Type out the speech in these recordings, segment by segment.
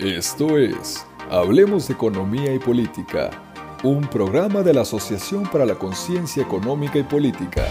Esto es Hablemos de Economía y Política, un programa de la Asociación para la Conciencia Económica y Política.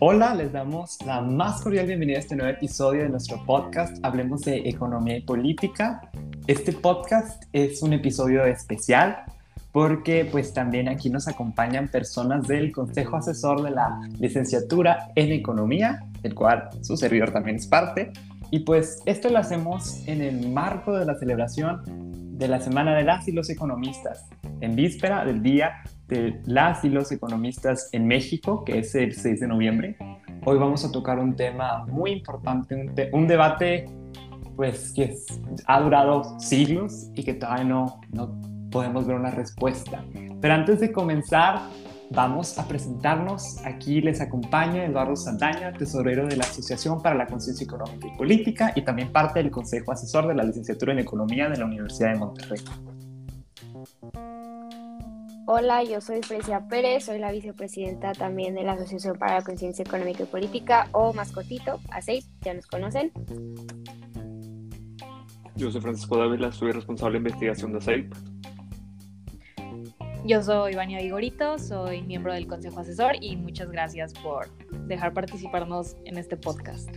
Hola, les damos la más cordial bienvenida a este nuevo episodio de nuestro podcast Hablemos de Economía y Política. Este podcast es un episodio especial porque pues también aquí nos acompañan personas del Consejo Asesor de la Licenciatura en Economía, del cual su servidor también es parte. Y pues esto lo hacemos en el marco de la celebración de la Semana de las y los Economistas, en víspera del Día de las y los Economistas en México, que es el 6 de noviembre. Hoy vamos a tocar un tema muy importante, un, debate pues que ha durado siglos y que todavía no, no podemos ver una respuesta. Pero antes de comenzar, vamos a presentarnos. Aquí les acompaña Eduardo Santaña, tesorero de la Asociación para la Conciencia Económica y Política y también parte del Consejo Asesor de la Licenciatura en Economía de la Universidad de Monterrey. Hola, yo soy Precia Pérez, soy la vicepresidenta también de la Asociación para la Conciencia Económica y Política, o más cortito, ASEIP, ya nos conocen. Yo soy Francisco Dávila, soy responsable de investigación de ASEIP. Yo soy Vania Vigorito, soy miembro del Consejo Asesor y muchas gracias por dejar participarnos en este podcast.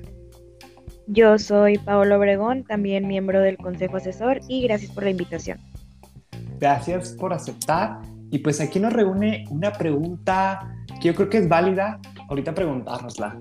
Yo soy Paolo Obregón, también miembro del Consejo Asesor y gracias por la invitación. Gracias por aceptar. Y pues aquí nos reúne una pregunta que yo creo que es válida ahorita preguntárnosla.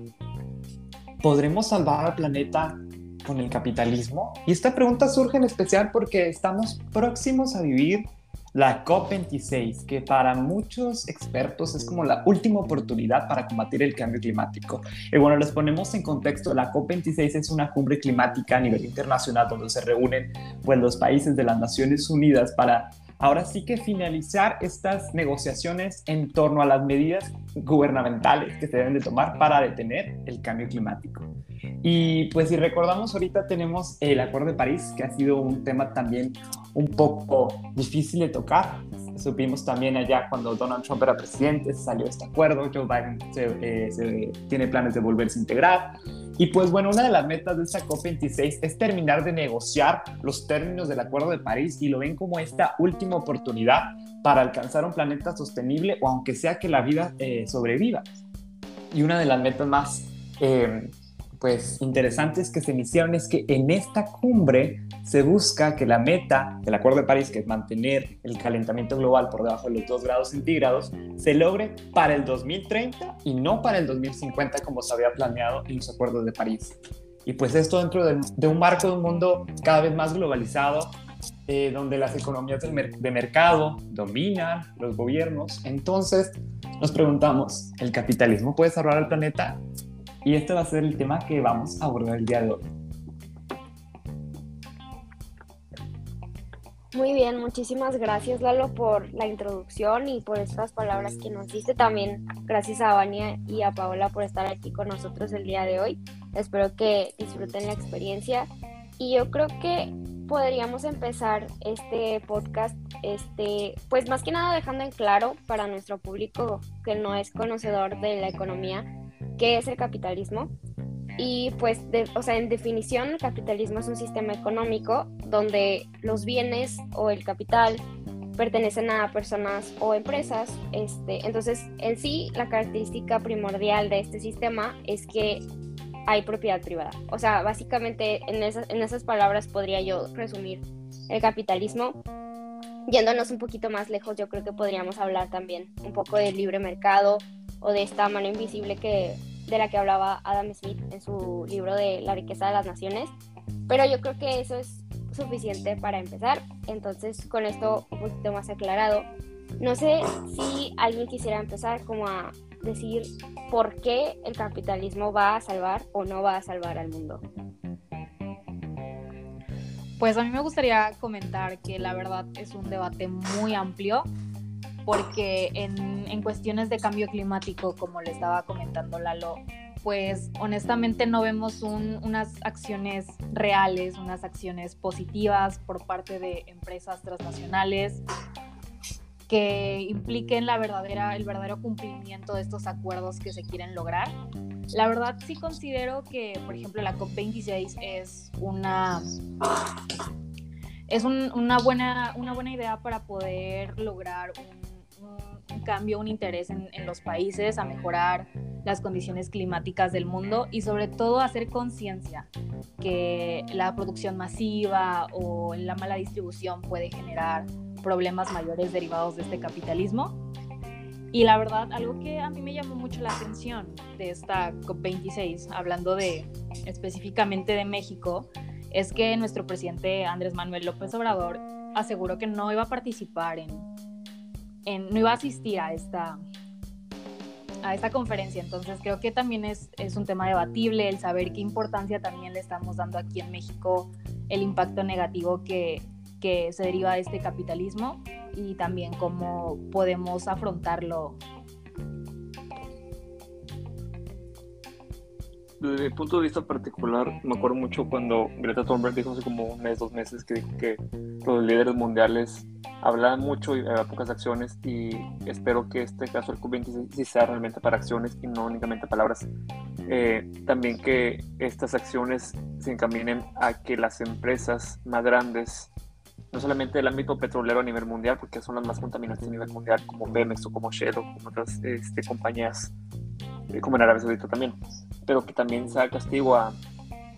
¿Podremos salvar al planeta con el capitalismo? Y esta pregunta surge en especial porque estamos próximos a vivir la COP26, que para muchos expertos es como la última oportunidad para combatir el cambio climático. Y bueno, les ponemos en contexto, la COP26 es una cumbre climática a nivel internacional donde se reúnen pues, los países de las Naciones Unidas para ahora sí que finalizar estas negociaciones en torno a las medidas gubernamentales que se deben de tomar para detener el cambio climático. Y pues si recordamos ahorita tenemos el Acuerdo de París, que ha sido un tema también un poco difícil de tocar. Supimos también allá cuando Donald Trump era presidente, salió este acuerdo, Joe Biden eh, tiene planes de volverse a integrar. Y pues bueno, una de las metas de esta COP26 es terminar de negociar los términos del Acuerdo de París y lo ven como esta última oportunidad para alcanzar un planeta sostenible o aunque sea que la vida eh, sobreviva. Y una de las metas más eh, pues interesantes que se iniciaron es que en esta cumbre se busca que la meta del Acuerdo de París, que es mantener el calentamiento global por debajo de los 2 grados centígrados, se logre para el 2030 y no para el 2050 como se había planeado en los Acuerdos de París. Y pues esto dentro de, un marco de un mundo cada vez más globalizado, eh, donde las economías de mercado dominan los gobiernos. Entonces nos preguntamos, ¿el capitalismo puede salvar al planeta? Y este va a ser el tema que vamos a abordar el día de hoy. Muy bien, muchísimas gracias Lalo por la introducción y por estas palabras que nos diste. También gracias a Vania y a Paola por estar aquí con nosotros el día de hoy. Espero que disfruten la experiencia. Y yo creo que podríamos empezar este podcast, este, pues más que nada dejando en claro para nuestro público que no es conocedor de la economía, qué es el capitalismo. Y pues, o sea, en definición, el capitalismo es un sistema económico donde los bienes o el capital pertenecen a personas o empresas. Este, entonces, en sí, la característica primordial de este sistema es que hay propiedad privada. O sea, básicamente en esas, en esas palabras podría yo resumir el capitalismo. Yéndonos un poquito más lejos, yo creo que podríamos hablar también un poco del libre mercado, o de esta mano invisible que, de la que hablaba Adam Smith en su libro de La riqueza de las naciones. Pero yo creo que eso es suficiente para empezar. Entonces, con esto un poquito más aclarado, no sé si alguien quisiera empezar como a decir por qué el capitalismo va a salvar o no va a salvar al mundo. Pues a mí me gustaría comentar que la verdad es un debate muy amplio porque en, cuestiones de cambio climático, como le estaba comentando Lalo, pues honestamente no vemos unas acciones reales, unas acciones positivas por parte de empresas transnacionales que impliquen la verdadera, el verdadero cumplimiento de estos acuerdos que se quieren lograr. La verdad sí considero que, por ejemplo, la COP26 es una es una, buena, una buena idea para poder lograr un, cambio, un interés en, los países, a mejorar las condiciones climáticas del mundo y sobre todo hacer conciencia que la producción masiva o la mala distribución puede generar problemas mayores derivados de este capitalismo. Y la verdad, algo que a mí me llamó mucho la atención de esta COP26, hablando de específicamente de México, es que nuestro presidente Andrés Manuel López Obrador aseguró que no iba a participar en, en no iba a asistir a esta, a esta conferencia. Entonces creo que también es, es un tema debatible el saber qué importancia también le estamos dando aquí en México, el impacto negativo que, que se deriva de este capitalismo y también cómo podemos afrontarlo desde mi punto de vista particular, me acuerdo mucho cuando Greta Thunberg dijo hace como un mes, dos meses, que dijo que los líderes mundiales hablaban mucho y había pocas acciones y espero que este caso del COP26 sea realmente para acciones y no únicamente palabras. Eh, también que estas acciones se encaminen a que las empresas más grandes, no solamente del ámbito petrolero a nivel mundial, porque son las más contaminantes a nivel mundial, como Pemex o como Shell o como otras este, compañías, como en Arabia Saudita también, pero que también sea castigo a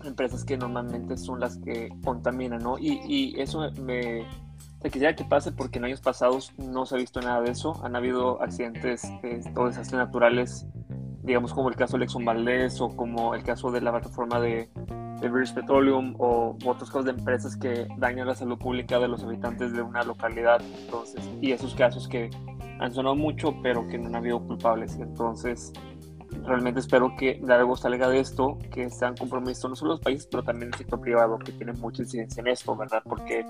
empresas que normalmente son las que contaminan, ¿no? Y, eso me, quisiera que pase porque en años pasados no se ha visto nada de eso. Han habido accidentes eh, o desastres naturales, digamos como el caso de Exxon Valdez o como el caso de la plataforma de, de British Petroleum o otros casos de empresas que dañan la salud pública de los habitantes de una localidad. Entonces, y esos casos que han sonado mucho, pero que no han habido culpables. Entonces, realmente espero que algo salga de esto, que sean compromisos no solo los países, pero también el sector privado, que tiene mucha incidencia en esto, ¿verdad? Porque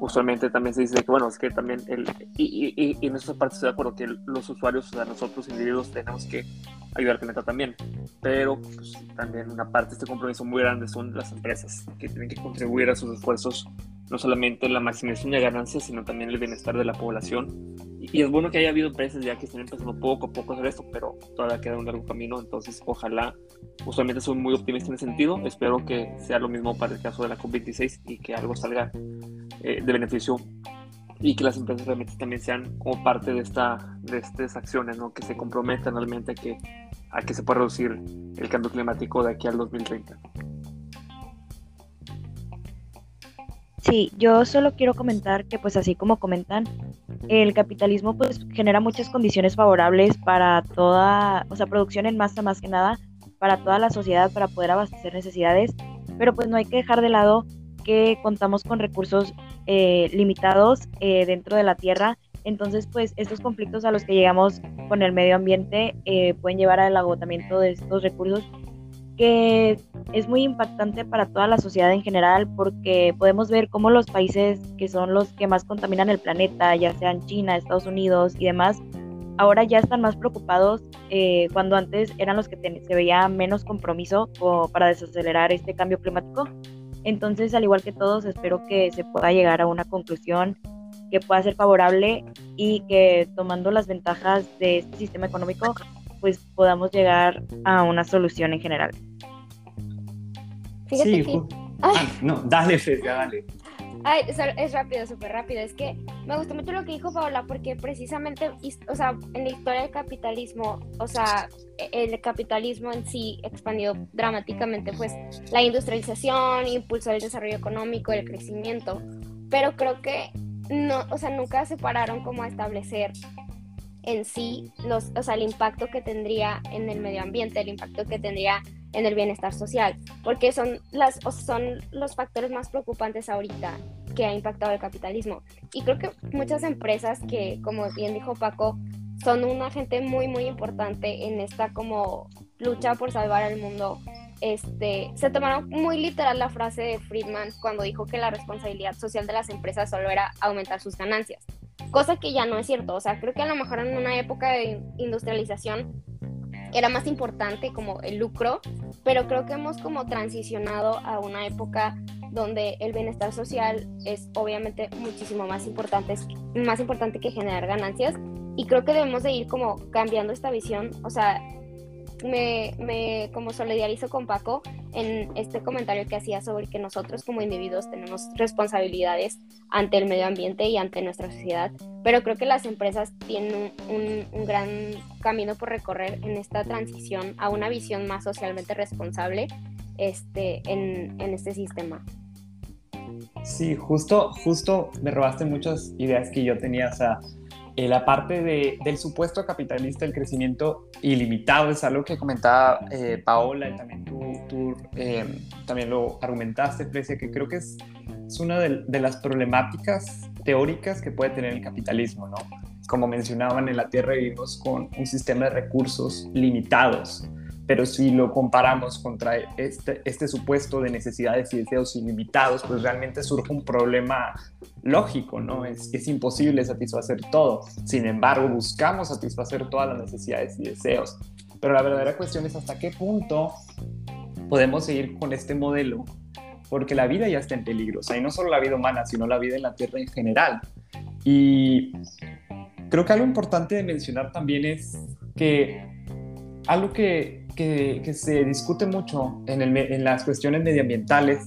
usualmente también se dice que, bueno, es que también, el, y, y, y en esa parte estoy de acuerdo que los usuarios, o sea, nosotros individuos tenemos que ayudar al planeta también, pero pues, también una parte de este compromiso muy grande son las empresas, que tienen que contribuir a sus esfuerzos, no solamente en la maximización de ganancias, sino también el bienestar de la población y es bueno que haya habido empresas ya que estén empezando poco a poco a hacer esto, pero todavía queda un largo camino, entonces ojalá, usualmente soy muy optimista en ese sentido, espero que sea lo mismo para el caso de la COP26 y que algo salga eh, de beneficio y que las empresas realmente también sean como parte de, esta, de estas acciones, ¿no? que se comprometan realmente a que, a que se pueda reducir el cambio climático de aquí al 2030. Sí, yo solo quiero comentar que pues así como comentan, el capitalismo pues genera muchas condiciones favorables para toda, o sea, producción en masa más que nada, para toda la sociedad para poder abastecer necesidades, pero pues no hay que dejar de lado que contamos con recursos eh, limitados eh, dentro de la tierra, entonces pues estos conflictos a los que llegamos con el medio ambiente eh, pueden llevar al agotamiento de estos recursos que es muy impactante para toda la sociedad en general porque podemos ver cómo los países que son los que más contaminan el planeta, ya sean China, Estados Unidos y demás, ahora ya están más preocupados eh, cuando antes eran los que se veía menos compromiso para desacelerar este cambio climático. Entonces, al igual que todos, espero que se pueda llegar a una conclusión que pueda ser favorable y que tomando las ventajas de este sistema económico, pues podamos llegar a una solución en general sí, ah, no, dale, Feria, dale. Ay, es rápido, súper rápido. Es que me gustó mucho lo que dijo Paola, porque precisamente, o sea, en la historia del capitalismo, o sea, e, el capitalismo en sí expandió dramáticamente, pues, la industrialización, impulsó el desarrollo económico, el crecimiento, pero creo que no, o sea, nunca se pararon como a establecer en sí los, o sea, el impacto que tendría en el medio ambiente, el impacto que tendría en el bienestar social, porque son, las, son los factores más preocupantes ahorita que ha impactado el capitalismo. Y creo que muchas empresas que, como bien dijo Paco, son un agente muy, muy importante en esta como lucha por salvar al mundo. Este, se tomaron muy literal la frase de Friedman cuando dijo que la responsabilidad social de las empresas solo era aumentar sus ganancias, cosa que ya no es cierto. O sea, creo que a lo mejor en una época de industrialización era más importante como el lucro, pero creo que hemos como transicionado a una época donde el bienestar social es obviamente muchísimo más importante, más importante que generar ganancias. Y creo que debemos de ir como cambiando esta visión, o sea, me, me como solidarizo con Paco en este comentario que hacía sobre que nosotros como individuos tenemos responsabilidades ante el medio ambiente y ante nuestra sociedad, pero creo que las empresas tienen un, un, gran camino por recorrer en esta transición a una visión más socialmente responsable este, en, en este sistema. Sí, justo, justo me robaste muchas ideas que yo tenía, o sea, eh, la parte de, del supuesto capitalista, el crecimiento ilimitado, es algo que comentaba eh, Paola y también tú, tú eh, también lo argumentaste, Precia, que creo que es, es una de, de, las problemáticas teóricas que puede tener el capitalismo, ¿no? Como mencionaban, en la Tierra vivimos con un sistema de recursos limitados pero si lo comparamos contra este, este supuesto de necesidades y deseos ilimitados, pues realmente surge un problema lógico, ¿no? Es, es imposible satisfacer todo. Sin embargo, buscamos satisfacer todas las necesidades y deseos. Pero la verdadera cuestión es hasta qué punto podemos seguir con este modelo, porque la vida ya está en peligro, o sea, y no solo la vida humana, sino la vida en la Tierra en general. Y creo que algo importante de mencionar también es que algo que que, se discute mucho en, el, en, las cuestiones medioambientales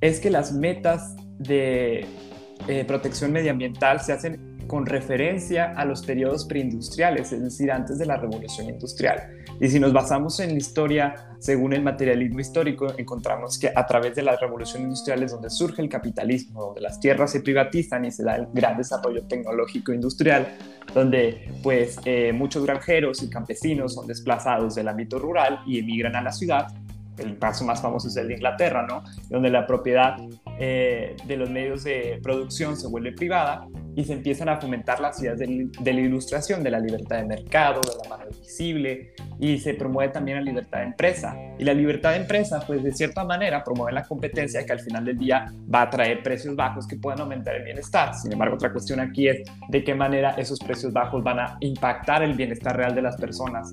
es que las metas de eh, protección medioambiental se hacen con referencia a los periodos preindustriales, es decir, antes de la revolución industrial. Y si nos basamos en la historia, según el materialismo histórico, encontramos que a través de la revolución industrial es donde surge el capitalismo, donde las tierras se privatizan y se da el gran desarrollo tecnológico industrial, donde pues eh, muchos granjeros y campesinos son desplazados del ámbito rural y emigran a la ciudad el caso más famoso es el de Inglaterra, ¿no? Donde la propiedad eh, de los medios de producción se vuelve privada y se empiezan a fomentar las ideas de, la ilustración, de la libertad de mercado, de la mano visible y se promueve también la libertad de empresa. Y la libertad de empresa, pues de cierta manera, promueve la competencia que al final del día va a traer precios bajos que puedan aumentar el bienestar. Sin embargo, otra cuestión aquí es de qué manera esos precios bajos van a impactar el bienestar real de las personas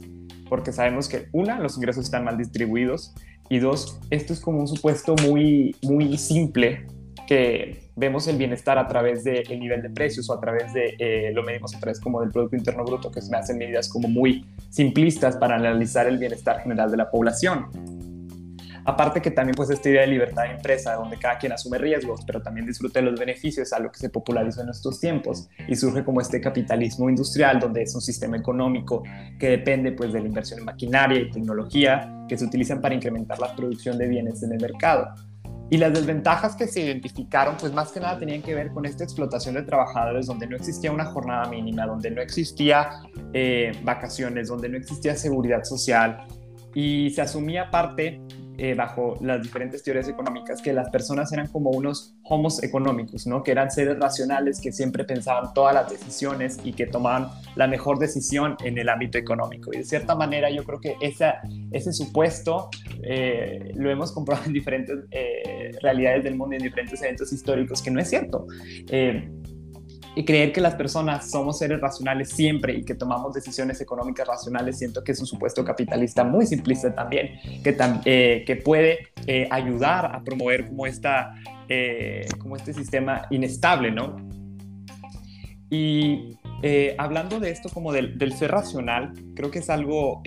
porque sabemos que una, los ingresos están mal distribuidos y dos, esto es como un supuesto muy, muy simple que vemos el bienestar a través del nivel de precios o a través de, eh, lo medimos a través como del Producto Interno Bruto, que se me hacen medidas como muy simplistas para analizar el bienestar general de la población. Aparte que también pues esta idea de libertad de empresa, donde cada quien asume riesgos, pero también disfrute de los beneficios, es algo que se popularizó en estos tiempos. Y surge como este capitalismo industrial, donde es un sistema económico que depende pues de la inversión en maquinaria y tecnología que se utilizan para incrementar la producción de bienes en el mercado. Y las desventajas que se identificaron, pues más que nada tenían que ver con esta explotación de trabajadores donde no existía una jornada mínima, donde no existía eh, vacaciones, donde no existía seguridad social. Y se asumía parte eh, bajo las diferentes teorías económicas, que las personas eran como unos homos económicos, ¿no? que eran seres racionales que siempre pensaban todas las decisiones y que tomaban la mejor decisión en el ámbito económico. Y de cierta manera yo creo que esa, ese supuesto eh, lo hemos comprobado en diferentes eh, realidades del mundo, en diferentes eventos históricos, que no es cierto y creer que las personas somos seres racionales siempre y que tomamos decisiones económicas racionales, siento que es un supuesto capitalista muy simplista también, que, eh, que puede eh, ayudar a promover como, esta, eh, como este sistema inestable, ¿no? Y hablando de esto como del, del, ser racional, creo que es algo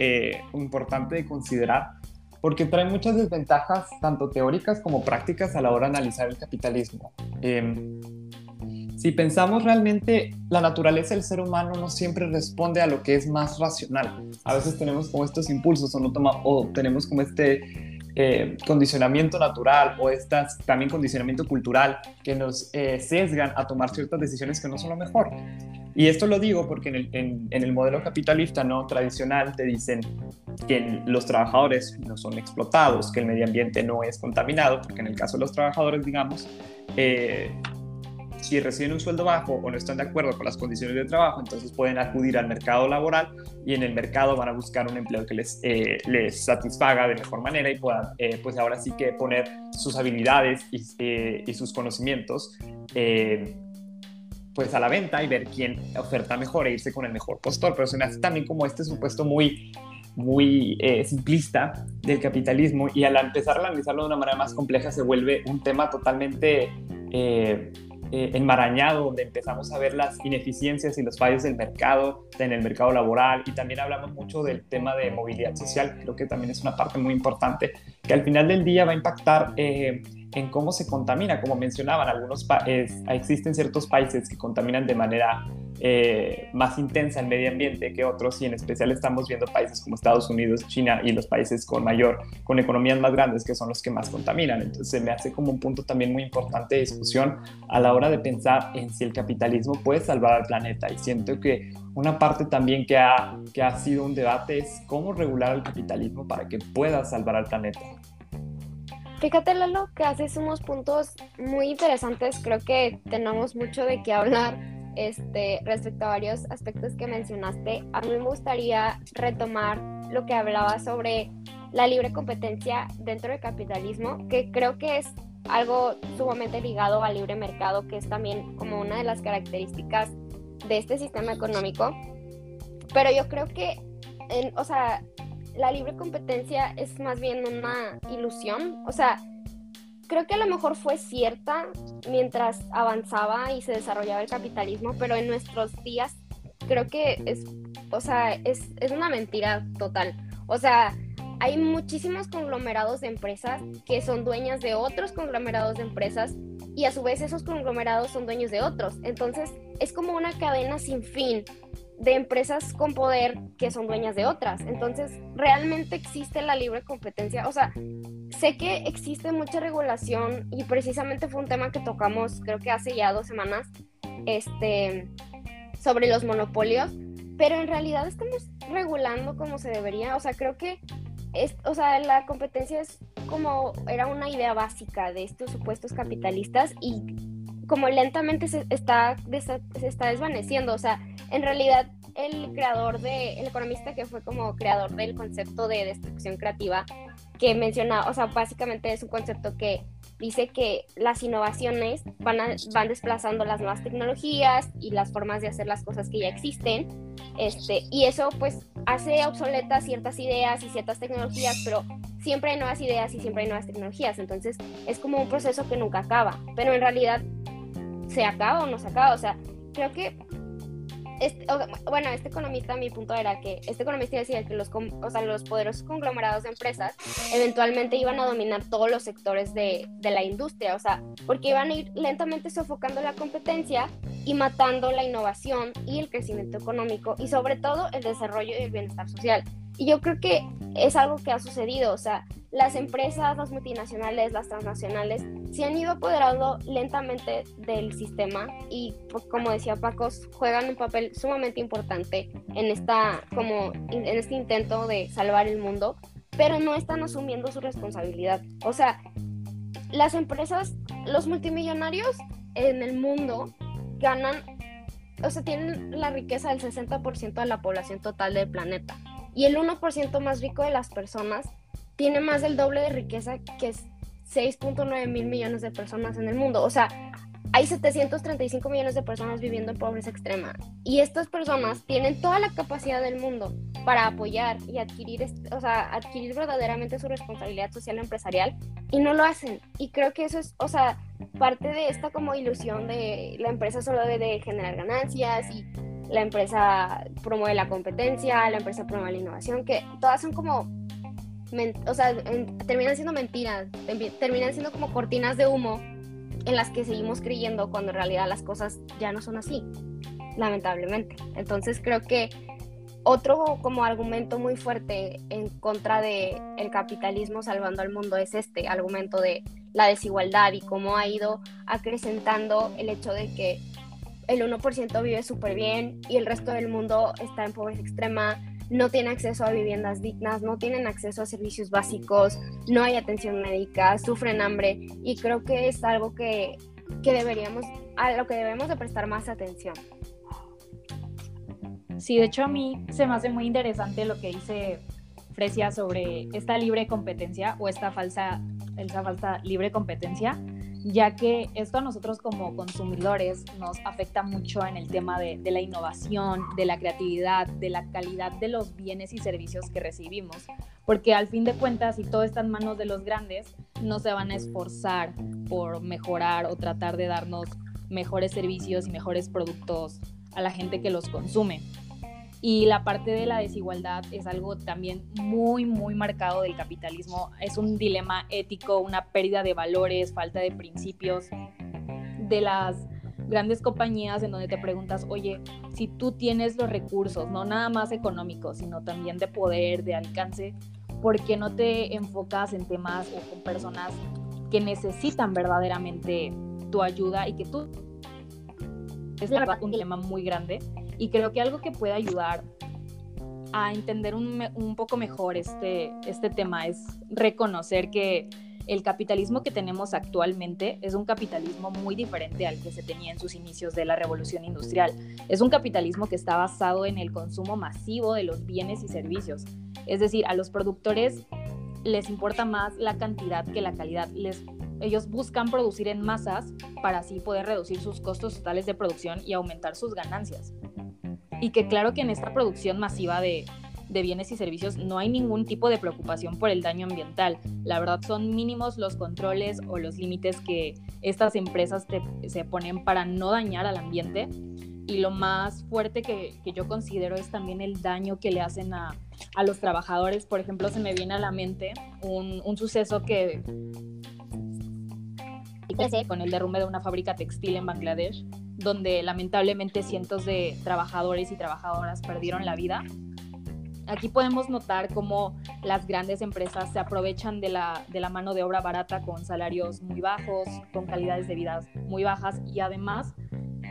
importante de considerar porque trae muchas desventajas, tanto teóricas como prácticas, a la hora de analizar el capitalismo. Em, si pensamos realmente, la naturaleza del ser humano no siempre responde a lo que es más racional. A veces tenemos como estos impulsos o, no toma, o tenemos como este eh, condicionamiento natural o estas, también condicionamiento cultural que nos eh, sesgan a tomar ciertas decisiones que no son lo mejor. Y esto lo digo porque en el, en, el, modelo capitalista no tradicional te dicen que los trabajadores no son explotados, que el medio ambiente no es contaminado, porque en el caso de los trabajadores, digamos, eh, si reciben un sueldo bajo o no están de acuerdo con las condiciones de trabajo, entonces pueden acudir al mercado laboral y en el mercado van a buscar un empleo que les, eh, les satisfaga de mejor manera y puedan, eh, pues ahora sí que poner sus habilidades y, eh, y sus conocimientos pues a la venta y ver quién oferta mejor e irse con el mejor postor, pero se me hace también como este supuesto muy muy eh, simplista del capitalismo y al empezar a analizarlo de una manera más compleja se vuelve un tema totalmente eh, eh, enmarañado, donde empezamos a ver las ineficiencias y los fallos del mercado, en el mercado laboral, y también hablamos mucho del tema de movilidad social, creo que también es una parte muy importante, que al final del día va a impactar eh, en cómo se contamina, como mencionaban, algunos existen ciertos países que contaminan de manera eh, más intensa el medio ambiente que otros y en especial estamos viendo países como Estados Unidos, China y los países con mayor, con economías más grandes que son los que más contaminan. Entonces me hace como un punto también muy importante de discusión a la hora de pensar en si el capitalismo puede salvar al planeta y siento que una parte también que ha, que ha sido un debate es cómo regular el capitalismo para que pueda salvar al planeta. Fíjate, Lalo, que haces unos puntos muy interesantes. Creo que tenemos mucho de qué hablar este, respecto a varios aspectos que mencionaste, a mí me gustaría retomar lo que hablaba sobre la libre competencia dentro del capitalismo, que creo que es algo sumamente ligado al libre mercado, que es también como una de las características de este sistema económico. Pero yo creo que, o sea, la libre competencia es más bien una ilusión. O sea, creo que a lo mejor fue cierta mientras avanzaba y se desarrollaba el capitalismo, pero en nuestros días creo que es, o sea, es, es una mentira total. O sea, hay muchísimos conglomerados de empresas que son dueñas de otros conglomerados de empresas y a su vez esos conglomerados son dueños de otros. Entonces es como una cadena sin fin de empresas con poder que son dueñas de otras. Entonces, realmente existe la libre competencia. O sea, sé que existe mucha regulación y precisamente fue un tema que tocamos, creo que hace ya dos semanas, este, sobre los monopolios, pero en realidad estamos regulando como se debería. O sea, creo que es, o sea, la competencia es como era una idea básica de estos supuestos capitalistas y como lentamente se está, se está desvaneciendo. O sea, en realidad el creador de, el economista que fue como creador del concepto de destrucción creativa, que menciona, o sea, básicamente es un concepto que dice que las innovaciones van, van desplazando las nuevas tecnologías y las formas de hacer las cosas que ya existen, este, y eso pues hace obsoletas ciertas ideas y ciertas tecnologías, pero siempre hay nuevas ideas y siempre hay nuevas tecnologías, entonces es como un proceso que nunca acaba, pero en realidad se acaba o no se acaba, o sea, creo que este, bueno, este economista, mi punto era que este economista decía que los, o sea, los poderosos conglomerados de empresas eventualmente iban a dominar todos los sectores de, de, la industria, o sea, porque iban a ir lentamente sofocando la competencia y matando la innovación y el crecimiento económico y sobre todo el desarrollo y el bienestar social. Y yo creo que es algo que ha sucedido, o sea, las empresas, las multinacionales, las transnacionales, se han ido apoderando lentamente del sistema y, pues, como decía Paco, juegan un papel sumamente importante en, esta, como, en este intento de salvar el mundo, pero no están asumiendo su responsabilidad. O sea, las empresas, los multimillonarios en el mundo ganan, o sea, tienen la riqueza del 60% de la población total del planeta. Y el 1% más rico de las personas tiene más del doble de riqueza que 6.9 mil millones de personas en el mundo. O sea, hay 735 millones de personas viviendo en pobreza extrema. Y estas personas tienen toda la capacidad del mundo para apoyar y adquirir, o sea, adquirir verdaderamente su responsabilidad social empresarial y no lo hacen. Y creo que eso es, o sea, parte de esta como ilusión de la empresa solo debe generar ganancias y la empresa promueve la competencia, la empresa promueve la innovación, que todas son como o sea, terminan siendo mentiras, terminan siendo como cortinas de humo en las que seguimos creyendo cuando en realidad las cosas ya no son así, lamentablemente. Entonces creo que otro como argumento muy fuerte en contra de el capitalismo salvando al mundo es este argumento de la desigualdad y cómo ha ido acrecentando el hecho de que el 1% vive súper bien y el resto del mundo está en pobreza extrema, no tienen acceso a viviendas dignas, no tienen acceso a servicios básicos, no hay atención médica, sufren hambre y creo que es algo que, que deberíamos, a lo que debemos de prestar más atención. Sí, de hecho a mí se me hace muy interesante lo que dice Fresia sobre esta libre competencia o esta falsa, esta falsa libre competencia ya que esto a nosotros como consumidores nos afecta mucho en el tema de, la innovación, de la creatividad, de la calidad de los bienes y servicios que recibimos, porque al fin de cuentas, si todo está en manos de los grandes, no se van a esforzar por mejorar o tratar de darnos mejores servicios y mejores productos a la gente que los consume. Y la parte de la desigualdad es algo también muy, muy marcado del capitalismo. Es un dilema ético, una pérdida de valores, falta de principios de las grandes compañías en donde te preguntas, oye, si tú tienes los recursos, no nada más económicos, sino también de poder, de alcance, ¿por qué no te enfocas en temas o con personas que necesitan verdaderamente tu ayuda y que tú... Es la verdad un dilema muy grande y creo que algo que puede ayudar a entender un, un, poco mejor este, este tema es reconocer que el capitalismo que tenemos actualmente es un capitalismo muy diferente al que se tenía en sus inicios de la revolución industrial. Es un capitalismo que está basado en el consumo masivo de los bienes y servicios. Es decir, a los productores les importa más la cantidad que la calidad. Les, ellos buscan producir en masas para así poder reducir sus costos totales de producción y aumentar sus ganancias y que claro que en esta producción masiva de, bienes y servicios no hay ningún tipo de preocupación por el daño ambiental. La verdad son mínimos los controles o los límites que estas empresas se ponen para no dañar al ambiente. Y lo más fuerte que, yo considero es también el daño que le hacen a, los trabajadores. Por ejemplo, se me viene a la mente un, un suceso que con el derrumbe de una fábrica textil en Bangladesh, donde lamentablemente cientos de trabajadores y trabajadoras perdieron la vida. Aquí podemos notar cómo las grandes empresas se aprovechan de la, de la mano de obra barata con salarios muy bajos, con calidades de vida muy bajas y además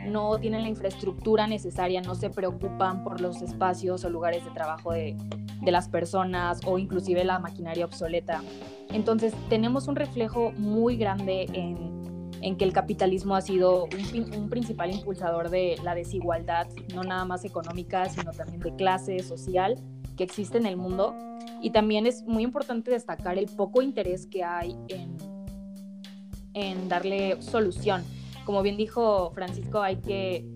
no tienen la infraestructura necesaria, no se preocupan por los espacios o lugares de trabajo de, de las personas o inclusive la maquinaria obsoleta. Entonces tenemos un reflejo muy grande en en que el capitalismo ha sido un, principal impulsador de la desigualdad, no nada más económica, sino también de clase social que existe en el mundo. Y también es muy importante destacar el poco interés que hay en, darle solución. Como bien dijo Francisco, hay que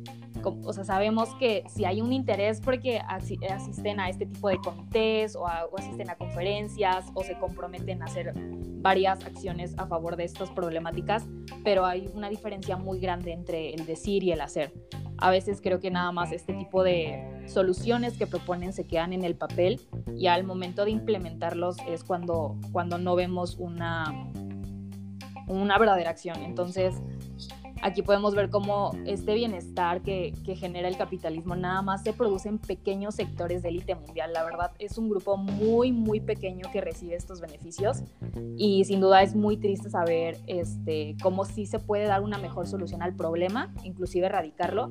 o sea, sabemos que si hay un interés porque asisten a este tipo de comités o, o, asisten a conferencias o se comprometen a hacer varias acciones a favor de estas problemáticas, pero hay una diferencia muy grande entre el decir y el hacer. A veces creo que nada más este tipo de soluciones que proponen se quedan en el papel y al momento de implementarlos es cuando, cuando no vemos una, una verdadera acción. Entonces, Aquí podemos ver cómo este bienestar que, genera el capitalismo nada más se produce en pequeños sectores de élite mundial. La verdad es un grupo muy, muy pequeño que recibe estos beneficios y sin duda es muy triste saber este, cómo sí se puede dar una mejor solución al problema, inclusive erradicarlo,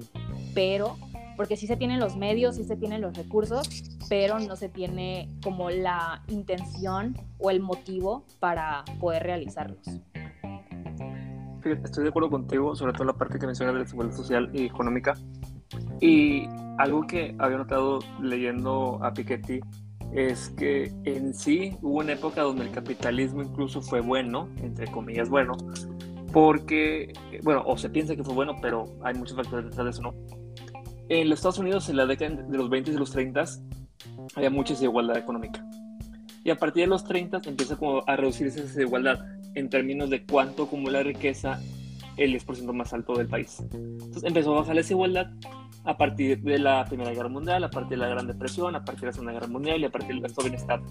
pero porque sí se tienen los medios, sí se tienen los recursos, pero no se tiene como la intención o el motivo para poder realizarlos estoy de acuerdo contigo, sobre todo la parte que mencionas de la desigualdad social y económica. Y algo que había notado leyendo a Piketty es que en sí hubo una época donde el capitalismo incluso fue bueno, entre comillas bueno, porque, bueno, o se piensa que fue bueno, pero hay muchos factores detrás de eso, ¿no? En los Estados Unidos, en la década de los 20 y los 30, había mucha desigualdad económica. Y a partir de los 30 empieza como a reducirse esa desigualdad en términos de cuánto acumula riqueza el 10% más alto del país. Entonces empezó a bajar la desigualdad a partir de la Primera Guerra Mundial, a partir de la Gran Depresión, a partir de la Segunda Guerra Mundial y a partir del resto del bienestar.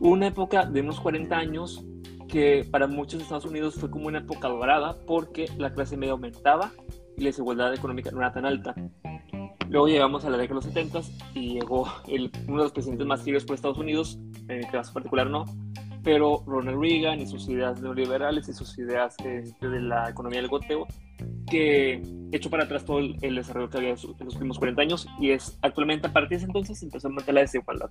Una época de unos 40 años que para muchos de Estados Unidos fue como una época dorada porque la clase media aumentaba y la desigualdad económica no era tan alta. Luego llegamos a la década de los 70 y llegó el, uno de los presidentes más queridos por Estados Unidos, en el caso particular no, pero Ronald Reagan y sus ideas neoliberales y sus ideas este, de la economía del goteo, que echó para atrás todo el, desarrollo que había en, los últimos 40 años y es actualmente a partir de ese entonces empezó a aumentar la desigualdad.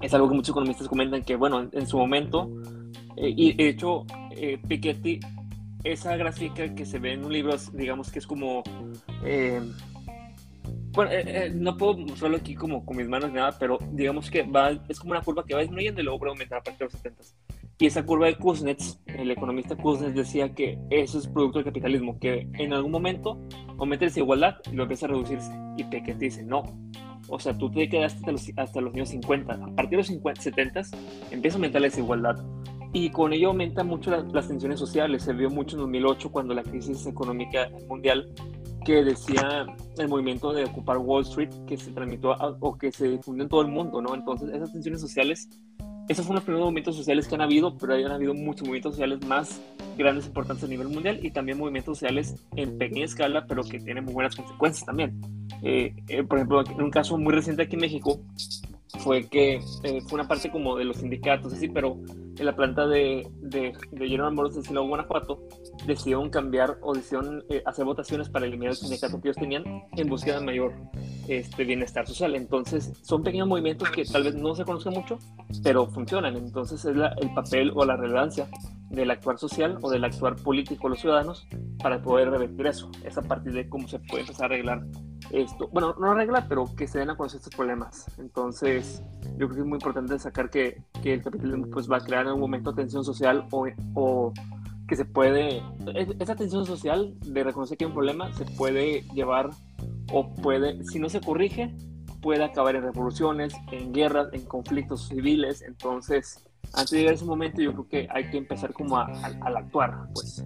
Es algo que muchos economistas comentan que, bueno, en, su momento, eh, y de hecho, eh, Piketty, esa gráfica que se ve en un libro, digamos que es como... Eh, bueno, eh, eh, no puedo mostrarlo aquí como con mis manos ni nada, pero digamos que va, es como una curva que va disminuyendo y luego puede aumentar a partir de los 70. Y esa curva de Kuznets, el economista Kuznets decía que eso es producto del capitalismo, que en algún momento aumenta la desigualdad y lo empieza a reducirse. Y Piketty dice, no. O sea, tú te quedaste hasta los, hasta los años 50. A partir de los 50, 70 empieza a aumentar la desigualdad. Y con ello aumenta mucho las tensiones sociales. Se vio mucho en 2008 cuando la crisis económica mundial que decía el movimiento de ocupar Wall Street que se transmitió o que se difundió en todo el mundo, ¿no? Entonces esas tensiones sociales esos fueron los primeros movimientos sociales que han habido, pero han habido muchos movimientos sociales más grandes, importantes a nivel mundial y también movimientos sociales en pequeña escala, pero que tienen muy buenas consecuencias también. Eh, eh, por ejemplo, en un caso muy reciente aquí en México, fue que eh, fue una parte como de los sindicatos, así, pero en la planta de, de, de General Motors de Sinaloa, Guanajuato, decidieron cambiar o decidieron hacer votaciones para eliminar el sindicato que ellos tenían en búsqueda de mayor este, bienestar social. Entonces, son pequeños movimientos que tal vez no se conocen mucho, pero funcionan. Entonces, es el papel o la relevancia del actuar social o del actuar político de los ciudadanos para poder revertir eso. Es a partir de cómo se puede empezar a arreglar esto. Bueno, no arreglar, pero que se den a conocer estos problemas. Entonces, yo creo que es muy importante sacar que, que el capitalismo pues, va a crear en un momento tensión social o, o que se puede, esa tensión social de reconocer que hay un problema se puede llevar o puede, si no se corrige, puede acabar en revoluciones, en guerras, en conflictos civiles. Entonces, antes de llegar a ese momento, yo creo que hay que empezar como a, al actuar, pues.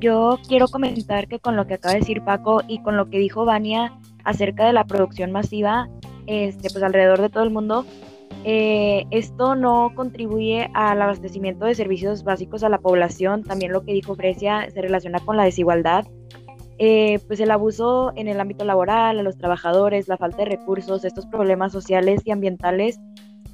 Yo quiero comentar que con lo que acaba de decir Paco y con lo que dijo Vania acerca de la producción masiva, este, pues alrededor de todo el mundo, eh, esto no contribuye al abastecimiento de servicios básicos a la población. También lo que dijo Frecia se relaciona con la desigualdad eh, pues el abuso en el ámbito laboral, a los trabajadores, la falta de recursos, estos problemas sociales y ambientales,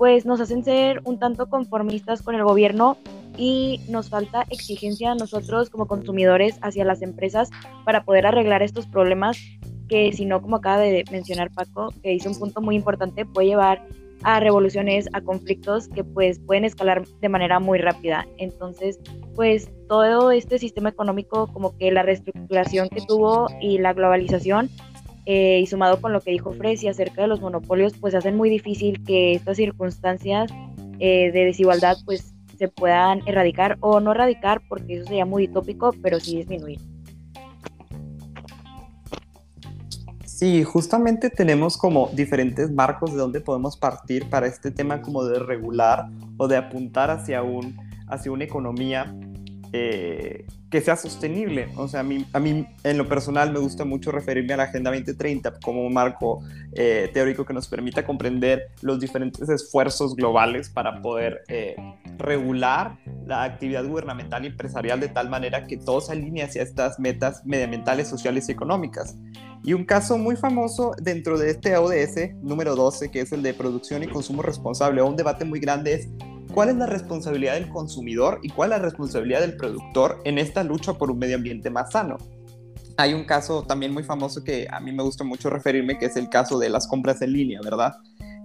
pues nos hacen ser un tanto conformistas con el gobierno y nos falta exigencia a nosotros como consumidores hacia las empresas para poder arreglar estos problemas que si no, como acaba de mencionar Paco, que hizo un punto muy importante, puede llevar a revoluciones, a conflictos que pues pueden escalar de manera muy rápida. Entonces, pues todo este sistema económico, como que la reestructuración que tuvo y la globalización, eh, y sumado con lo que dijo Fresi acerca de los monopolios, pues hacen muy difícil que estas circunstancias eh, de desigualdad pues se puedan erradicar o no erradicar, porque eso sería muy utópico, pero sí disminuir. Sí, justamente tenemos como diferentes marcos de donde podemos partir para este tema como de regular o de apuntar hacia, un, hacia una economía eh, que sea sostenible. O sea, a mí, a mí en lo personal me gusta mucho referirme a la Agenda 2030 como un marco eh, teórico que nos permita comprender los diferentes esfuerzos globales para poder eh, regular la actividad gubernamental y empresarial de tal manera que todo se alinee hacia estas metas medioambientales, sociales y económicas. Y un caso muy famoso dentro de este ODS número 12, que es el de producción y consumo responsable, o un debate muy grande es cuál es la responsabilidad del consumidor y cuál es la responsabilidad del productor en esta lucha por un medio ambiente más sano. Hay un caso también muy famoso que a mí me gusta mucho referirme, que es el caso de las compras en línea, ¿verdad?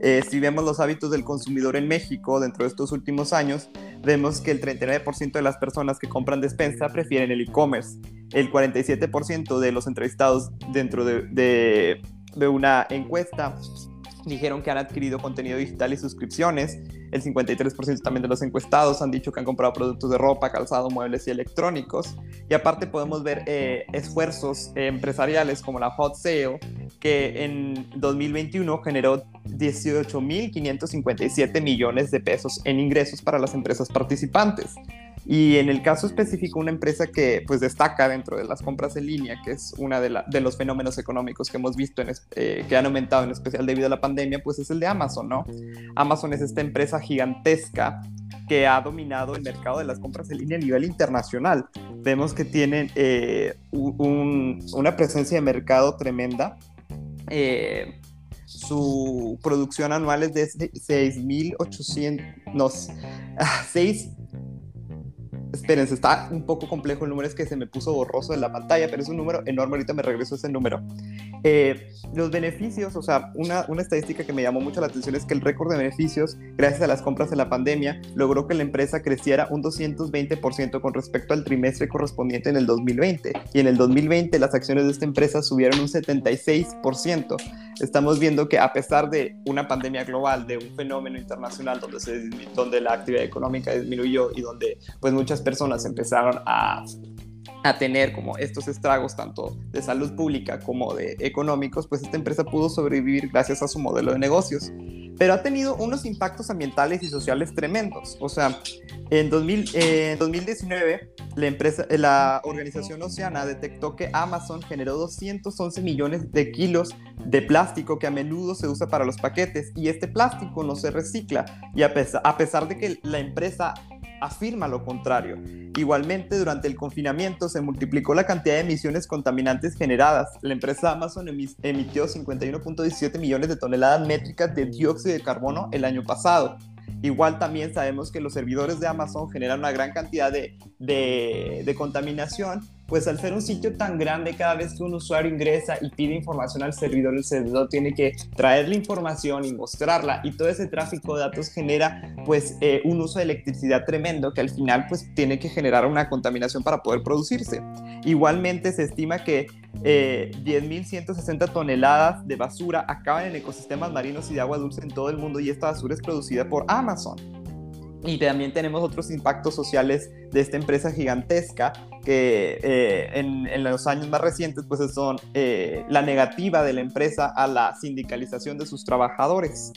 Eh, si vemos los hábitos del consumidor en México dentro de estos últimos años, vemos que el 39% de las personas que compran despensa prefieren el e-commerce. El 47% de los entrevistados dentro de, de una encuesta dijeron que han adquirido contenido digital y suscripciones. El 53% también de los encuestados han dicho que han comprado productos de ropa, calzado, muebles y electrónicos. Y aparte podemos ver eh, esfuerzos empresariales como la Hot Sale, que en 2021 generó 18.557 millones de pesos en ingresos para las empresas participantes. Y en el caso específico, una empresa que pues destaca dentro de las compras en línea, que es uno de, de, los fenómenos económicos que hemos visto, en, eh, que han aumentado en especial debido a la pandemia, pues es el de Amazon, ¿no? Amazon es esta empresa gigantesca que ha dominado el mercado de las compras en línea a nivel internacional. Vemos que tienen eh, un, una presencia de mercado tremenda. Eh, su producción anual es de 6.800, no, 6 Espérense, está un poco complejo el número, es que se me puso borroso en la pantalla, pero es un número enorme, ahorita me regreso a ese número. Eh, los beneficios, o sea, una, una, estadística que me llamó mucho la atención es que el récord de beneficios, gracias a las compras de la pandemia, logró que la empresa creciera un 220% con respecto al trimestre correspondiente en el 2020. Y en el 2020 las acciones de esta empresa subieron un 76%. Estamos viendo que a pesar de una pandemia global, de un fenómeno internacional donde, se, donde la actividad económica disminuyó y donde pues muchas personas empezaron a a tener como estos estragos tanto de salud pública como de económicos, pues esta empresa pudo sobrevivir gracias a su modelo de negocios. Pero ha tenido unos impactos ambientales y sociales tremendos. O sea, en, 2019, la, empresa, la organización Oceana detectó que Amazon generó 211 millones de kilos de plástico que a menudo se usa para los paquetes y este plástico no se recicla. Y a pesar, a pesar de que la empresa afirma lo contrario. Igualmente, durante el confinamiento se multiplicó la cantidad de emisiones contaminantes generadas. La empresa Amazon emitió 51.17 millones de toneladas métricas de dióxido de carbono el año pasado. Igual también sabemos que los servidores de Amazon generan una gran cantidad de, de contaminación pues al ser un sitio tan grande, cada vez que un usuario ingresa y pide información al servidor, el servidor tiene que traer la información y mostrarla y todo ese tráfico de datos genera pues eh, un uso de electricidad tremendo que al final pues tiene que generar una contaminación para poder producirse. Igualmente se estima que eh, 10.160 toneladas de basura acaban en ecosistemas marinos y de agua dulce en todo el mundo y esta basura es producida por Amazon. Y también tenemos otros impactos sociales de esta empresa gigantesca que eh, en, los años más recientes pues son eh, la negativa de la empresa a la sindicalización de sus trabajadores.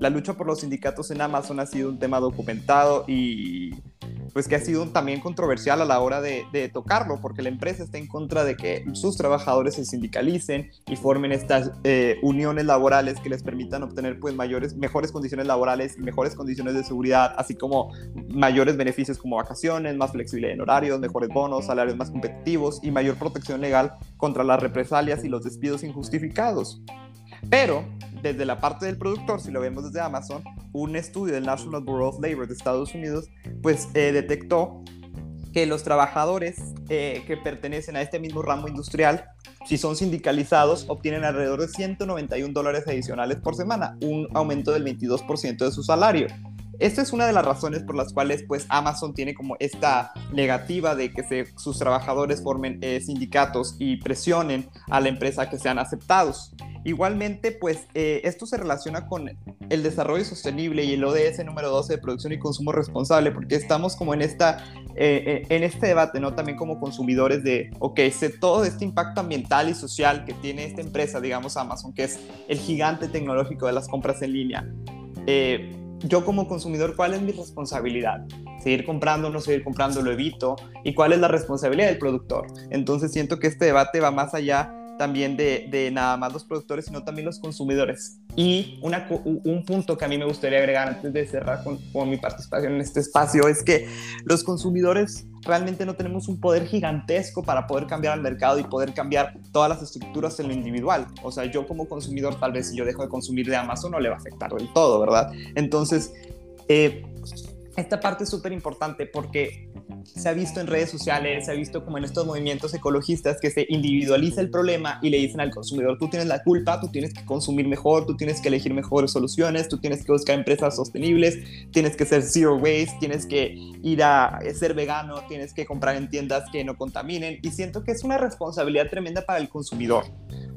La lucha por los sindicatos en Amazon ha sido un tema documentado y pues que ha sido también controversial a la hora de, tocarlo, porque la empresa está en contra de que sus trabajadores se sindicalicen y formen estas eh, uniones laborales que les permitan obtener pues mayores, mejores condiciones laborales, mejores condiciones de seguridad, así como mayores beneficios como vacaciones, más flexibilidad en horarios, mejores bonos, salarios más competitivos y mayor protección legal contra las represalias y los despidos injustificados. Pero desde la parte del productor, si lo vemos desde Amazon, un estudio del National Bureau of Labor de Estados Unidos, pues eh, detectó que los trabajadores eh, que pertenecen a este mismo ramo industrial, si son sindicalizados, obtienen alrededor de 191 dólares adicionales por semana, un aumento del 22% de su salario. Esta es una de las razones por las cuales pues Amazon tiene como esta negativa de que sus trabajadores formen eh, sindicatos y presionen a la empresa que sean aceptados. Igualmente, pues eh, esto se relaciona con el desarrollo sostenible y el ODS número 12 de producción y consumo responsable, porque estamos como en, esta, eh, eh, en este debate, ¿no? También como consumidores de, ok, sé todo este impacto ambiental y social que tiene esta empresa, digamos Amazon, que es el gigante tecnológico de las compras en línea. Yo como consumidor, ¿cuál es mi responsabilidad? seguir comprando, no seguir comprando, lo evito, y cuál es la responsabilidad del productor. Entonces siento que este debate va más allá también de, nada más los productores, sino también los consumidores. Y un punto que a mí me gustaría agregar antes de cerrar con, mi participación en este espacio es que los consumidores realmente no tenemos un poder gigantesco para poder cambiar al mercado y poder cambiar todas las estructuras en lo individual. O sea, yo como consumidor, tal vez si yo dejo de consumir de Amazon, no le va a afectar del todo, ¿verdad? Entonces, eh, esta parte es súper importante porque se ha visto en redes sociales, se ha visto como en estos movimientos ecologistas que se individualiza el problema y le dicen al consumidor, tú tienes la culpa, tú tienes que consumir mejor, tú tienes que elegir mejores soluciones, tú tienes que buscar empresas sostenibles, tienes que ser zero waste, tienes que ir a ser vegano, tienes que comprar en tiendas que no contaminen y siento que es una responsabilidad tremenda para el consumidor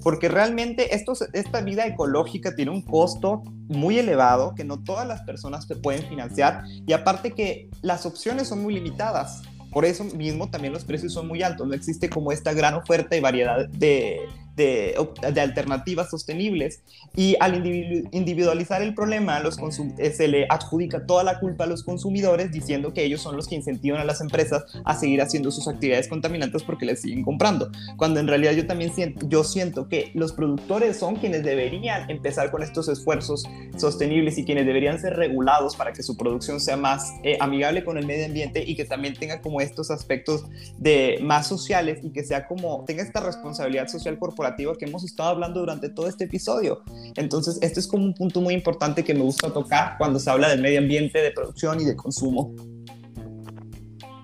porque realmente esta vida ecológica tiene un costo muy elevado que no todas las personas te pueden financiar y aparte que las opciones son muy limitadas. Por eso mismo también los precios son muy altos, no existe como esta gran oferta y variedad de, de, alternativas sostenibles. Y al individualizar el problema los eh, se le adjudica toda la culpa a los consumidores diciendo que ellos son los que incentivan a las empresas a seguir haciendo sus actividades contaminantes porque les siguen comprando, cuando en realidad yo también siento, yo siento que los productores son quienes deberían empezar con estos esfuerzos sostenibles y quienes deberían ser regulados para que su producción sea más eh, amigable con el medio ambiente y que también tenga como estos aspectos de más sociales y que sea como tenga esta responsabilidad social corporativa que hemos estado hablando durante todo este episodio. Entonces, este es como un punto muy importante que me gusta tocar cuando se habla del medio ambiente, de producción y de consumo.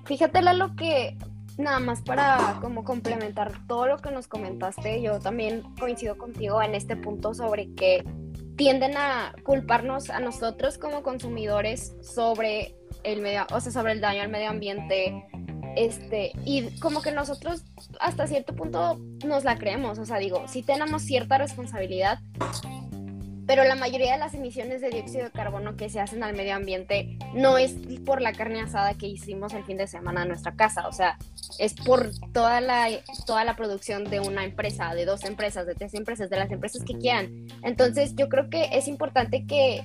Fíjate, lo que nada más para como complementar todo lo que nos comentaste, yo también coincido contigo en este punto sobre que tienden a culparnos a nosotros como consumidores sobre el medio, o sea, sobre el daño al medio ambiente Este, y como que nosotros hasta cierto punto nos la creemos, o sea, digo, sí tenemos cierta responsabilidad, pero la mayoría de las emisiones de dióxido de carbono que se hacen al medio ambiente no es por la carne asada que hicimos el fin de semana en nuestra casa, o sea, es por toda la, toda la producción de una empresa, de dos empresas, de tres empresas, de las empresas que quieran. Entonces, yo creo que es importante que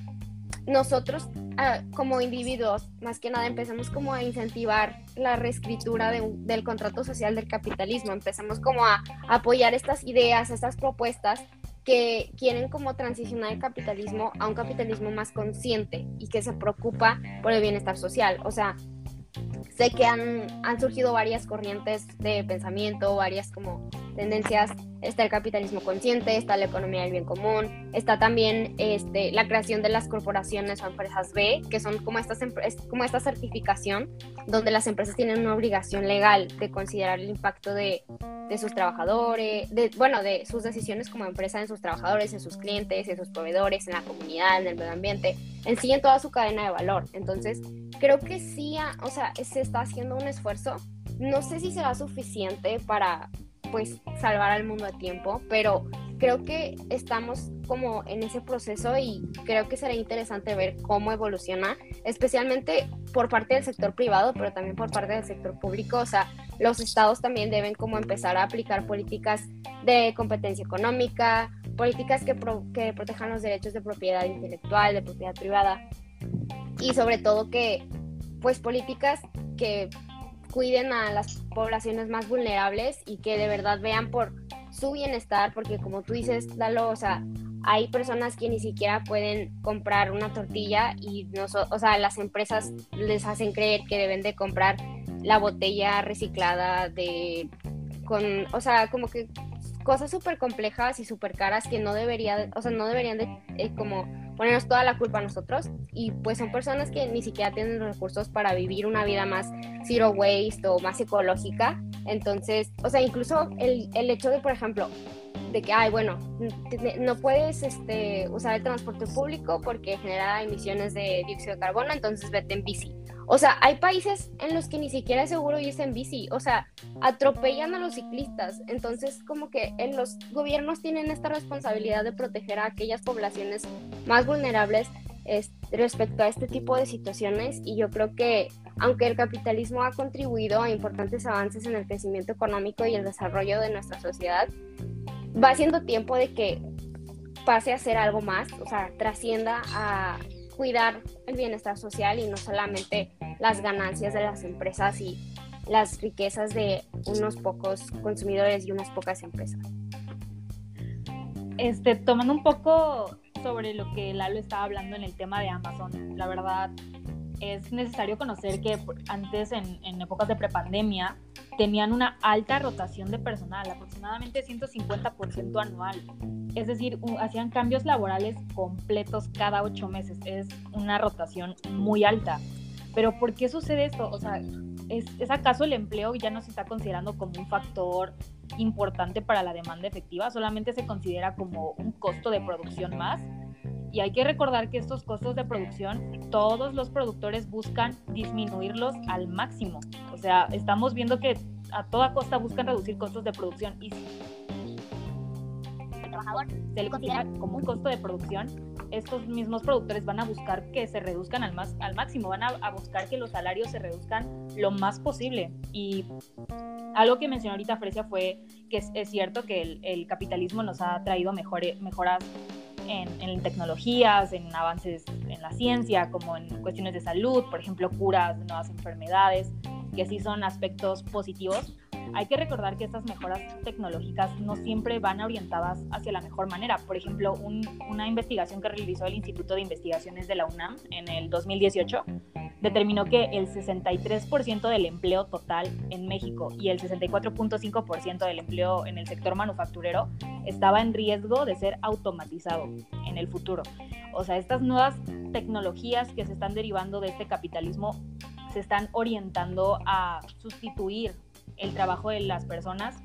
nosotros ah, como individuos, más que nada, empezamos como a incentivar la reescritura del contrato social del capitalismo, empezamos como a apoyar estas ideas, estas propuestas que quieren como transicionar el capitalismo a un capitalismo más consciente y que se preocupa por el bienestar social. O sea, sé que han, han surgido varias corrientes de pensamiento, varias como tendencias está el capitalismo consciente, está la economía del bien común, está también este, la creación de las corporaciones o empresas B, que son como, estas, como esta certificación donde las empresas tienen una obligación legal de considerar el impacto de, de sus trabajadores, de, bueno, de sus decisiones como empresa en sus trabajadores, en sus clientes, en sus proveedores, en la comunidad, en el medio ambiente, en sí en toda su cadena de valor. Entonces, creo que sí, o sea, se está haciendo un esfuerzo. No sé si será suficiente para, pues salvar al mundo a tiempo, pero creo que estamos como en ese proceso y creo que será interesante ver cómo evoluciona, especialmente por parte del sector privado, pero también por parte del sector público. O sea, los estados también deben como empezar a aplicar políticas de competencia económica, políticas que, que protejan los derechos de propiedad intelectual, de propiedad privada y sobre todo que, pues, políticas que cuiden a las poblaciones más vulnerables y que de verdad vean por su bienestar, porque como tú dices, Lalo, o sea, hay personas que ni siquiera pueden comprar una tortilla y no o sea, las empresas les hacen creer que deben de comprar la botella reciclada de con, o sea, como que cosas súper complejas y súper caras que no debería, o sea, no deberían de eh, como ponernos toda la culpa a nosotros y pues son personas que ni siquiera tienen los recursos para vivir una vida más zero waste o más ecológica. Entonces, o sea, incluso el, el hecho de, por ejemplo, de que, ay, bueno, no puedes este, usar el transporte público porque genera emisiones de dióxido de carbono, entonces vete en bici. O sea, hay países en los que ni siquiera es seguro irse en bici, o sea, atropellan a los ciclistas. Entonces, como que en los gobiernos tienen esta responsabilidad de proteger a aquellas poblaciones más vulnerables respecto a este tipo de situaciones y yo creo que aunque el capitalismo ha contribuido a importantes avances en el crecimiento económico y el desarrollo de nuestra sociedad, va siendo tiempo de que pase a ser algo más, o sea, trascienda a cuidar el bienestar social y no solamente las ganancias de las empresas y las riquezas de unos pocos consumidores y unas pocas empresas. Este, tomando un poco sobre lo que Lalo estaba hablando en el tema de Amazon, la verdad es necesario conocer que antes en, en épocas de prepandemia tenían una alta rotación de personal, aproximadamente 150% anual. Es decir, hacían cambios laborales completos cada ocho meses. Es una rotación muy alta. Pero ¿por qué sucede esto? O sea, ¿es, ¿es acaso el empleo ya no se está considerando como un factor importante para la demanda efectiva? Solamente se considera como un costo de producción más. Y hay que recordar que estos costos de producción, todos los productores buscan disminuirlos al máximo. O sea, estamos viendo que a toda costa buscan reducir costos de producción y el trabajador se le considera como un costo de producción, estos mismos productores van a buscar que se reduzcan al, más, al máximo, van a, buscar que los salarios se reduzcan lo más posible. Y algo que mencionó ahorita Frecia fue que es, cierto que el, capitalismo nos ha traído mejores, mejoras en, tecnologías, en avances en la ciencia, como en cuestiones de salud, por ejemplo, curas de nuevas enfermedades, que sí son aspectos positivos. Hay que recordar que estas mejoras tecnológicas no siempre van orientadas hacia la mejor manera. Por ejemplo, una investigación que realizó el Instituto de Investigaciones de la UNAM en el 2018 determinó que el 63% del empleo total en México y el 64.5% del empleo en el sector manufacturero estaba en riesgo de ser automatizado en el futuro. O sea, estas nuevas tecnologías que se están derivando de este capitalismo se están orientando a sustituir el trabajo de las personas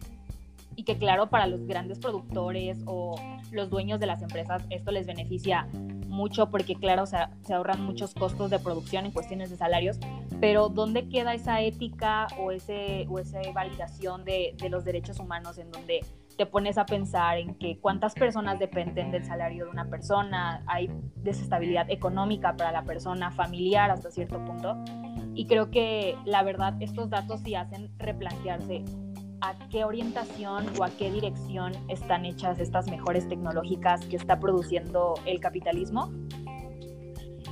y que claro, para los grandes productores o los dueños de las empresas esto les beneficia mucho porque claro, se ahorran muchos costos de producción en cuestiones de salarios, pero ¿dónde queda esa ética o, ese, o esa validación de, de los derechos humanos en donde te pones a pensar en que cuántas personas dependen del salario de una persona, hay desestabilidad económica para la persona, familiar hasta cierto punto. Y creo que la verdad estos datos sí hacen replantearse a qué orientación o a qué dirección están hechas estas mejores tecnológicas que está produciendo el capitalismo.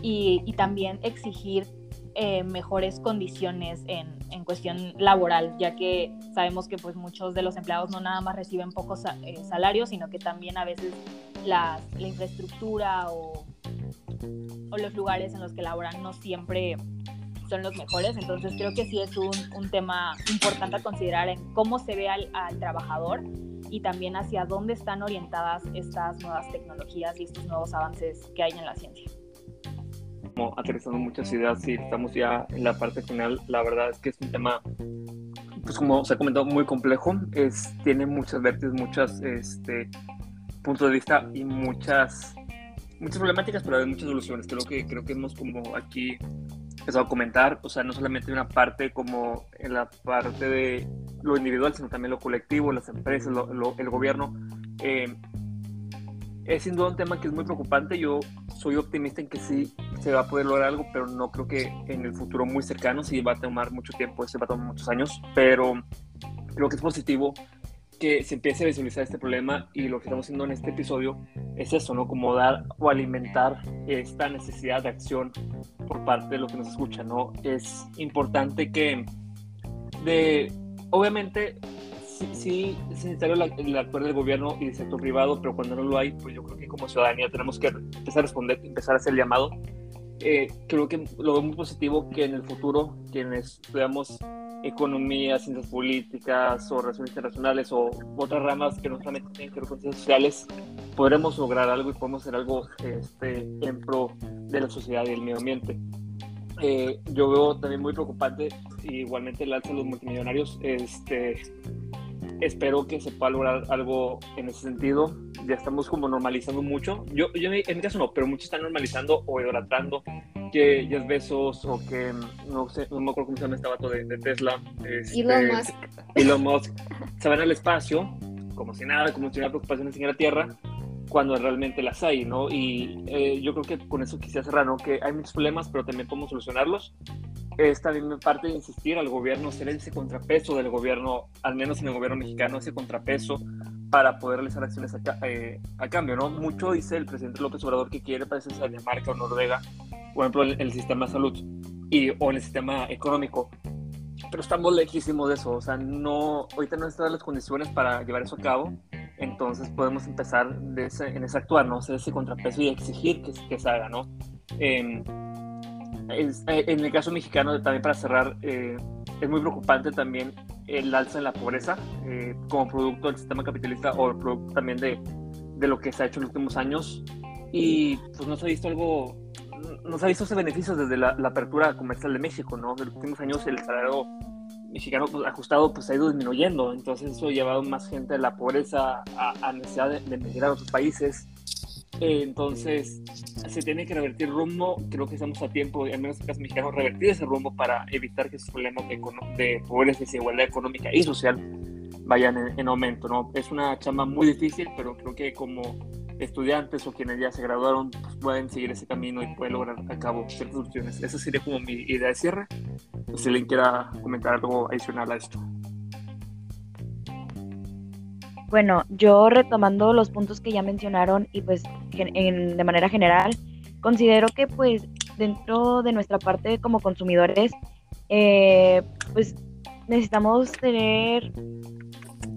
Y, también exigir eh, mejores condiciones en, cuestión laboral, ya que sabemos que pues muchos de los empleados no nada más reciben pocos eh, salarios, sino que también a veces la infraestructura o, los lugares en los que laboran no siempre son los mejores. Entonces creo que sí es un, un tema importante a considerar en cómo se ve al, al trabajador y también hacia dónde están orientadas estas nuevas tecnologías y estos nuevos avances que hay en la ciencia como aterrizando muchas ideas y estamos ya en la parte final. La verdad es que es un tema, pues como se ha comentado, muy complejo. Es, tiene muchas vertientes, muchos este, puntos de vista y muchas, muchas problemáticas, pero hay muchas soluciones. Creo que, creo que hemos como aquí empezado a comentar, o sea, no solamente una parte como en la parte de lo individual, sino también lo colectivo, las empresas, el gobierno. Eh, es sin duda un tema que es muy preocupante. Yo soy optimista en que sí se va a poder lograr algo, pero no creo que en el futuro muy cercano, sí va a tomar mucho tiempo, se va a tomar muchos años, pero creo que es positivo que se empiece a visualizar este problema y lo que estamos haciendo en este episodio es eso, ¿no? Como dar o alimentar esta necesidad de acción por parte de los que nos escuchan, ¿no? Es importante que, de, obviamente, sí, es necesario el, actuar del gobierno y del sector privado, pero cuando no lo hay, pues yo creo que como ciudadanía tenemos que empezar a responder, empezar a hacer el llamado. Eh, creo que lo veo muy positivo que en el futuro quienes estudiamos economía, ciencias políticas o relaciones internacionales o otras ramas que no solamente tienen que ver con ciencias sociales, podremos lograr algo y podemos hacer algo este, en pro de la sociedad y el medio ambiente. Eh, yo veo también muy preocupante, igualmente el alza de los multimillonarios, este, espero que se pueda lograr algo en ese sentido. Ya estamos como normalizando mucho. Yo, yo en mi caso no, pero muchos están normalizando o idolatrando que Jeff Bezos o que no sé, no me acuerdo cómo se llama este vato de, de Tesla. Este, Elon Musk. Elon Musk. Se van al espacio como si nada, como si hubiera preocupaciones en la Tierra cuando realmente las hay, ¿no? Y eh, yo creo que con eso quisiera cerrar, ¿no? Que hay muchos problemas, pero también podemos solucionarlos es también parte de insistir al gobierno, ser ese contrapeso del gobierno, al menos en el gobierno mexicano, ese contrapeso para poder realizar acciones a, eh, cambio, ¿no? Mucho dice el presidente López Obrador que quiere parecerse a Dinamarca o Noruega, por ejemplo, en el sistema de salud y, o en el sistema económico, pero estamos lejísimos de eso, o sea, no, ahorita no están las condiciones para llevar eso a cabo, entonces podemos empezar de ese, en ese actuar, ¿no? Ser ese contrapeso y exigir que, que se haga, ¿no? Eh, eh, en el caso mexicano, también para cerrar, eh, es muy preocupante también el alza en la pobreza eh, como producto del sistema capitalista o producto también de, de, lo que se ha hecho en los últimos años. Y pues no se ha visto algo, no se ha visto ese beneficio desde la, apertura comercial de México, ¿no? En los últimos años el salario mexicano pues, ajustado pues ha ido disminuyendo, entonces eso ha llevado más gente de la pobreza a, a necesidad de, de emigrar a otros países entonces, se tiene que revertir rumbo. Creo que estamos a tiempo, al menos en el caso mexicano, revertir ese rumbo para evitar que esos problemas de, de pobreza, desigualdad económica y social vayan en, aumento. ¿no? Es una chamba muy difícil, pero creo que como estudiantes o quienes ya se graduaron pues, pueden seguir ese camino y pueden lograr a cabo ciertas opciones. Esa sería como mi idea de cierre. Si alguien quiera comentar algo adicional a esto. Bueno, yo retomando los puntos que ya mencionaron y pues de manera general, considero que pues dentro de nuestra parte como consumidores, eh, pues necesitamos tener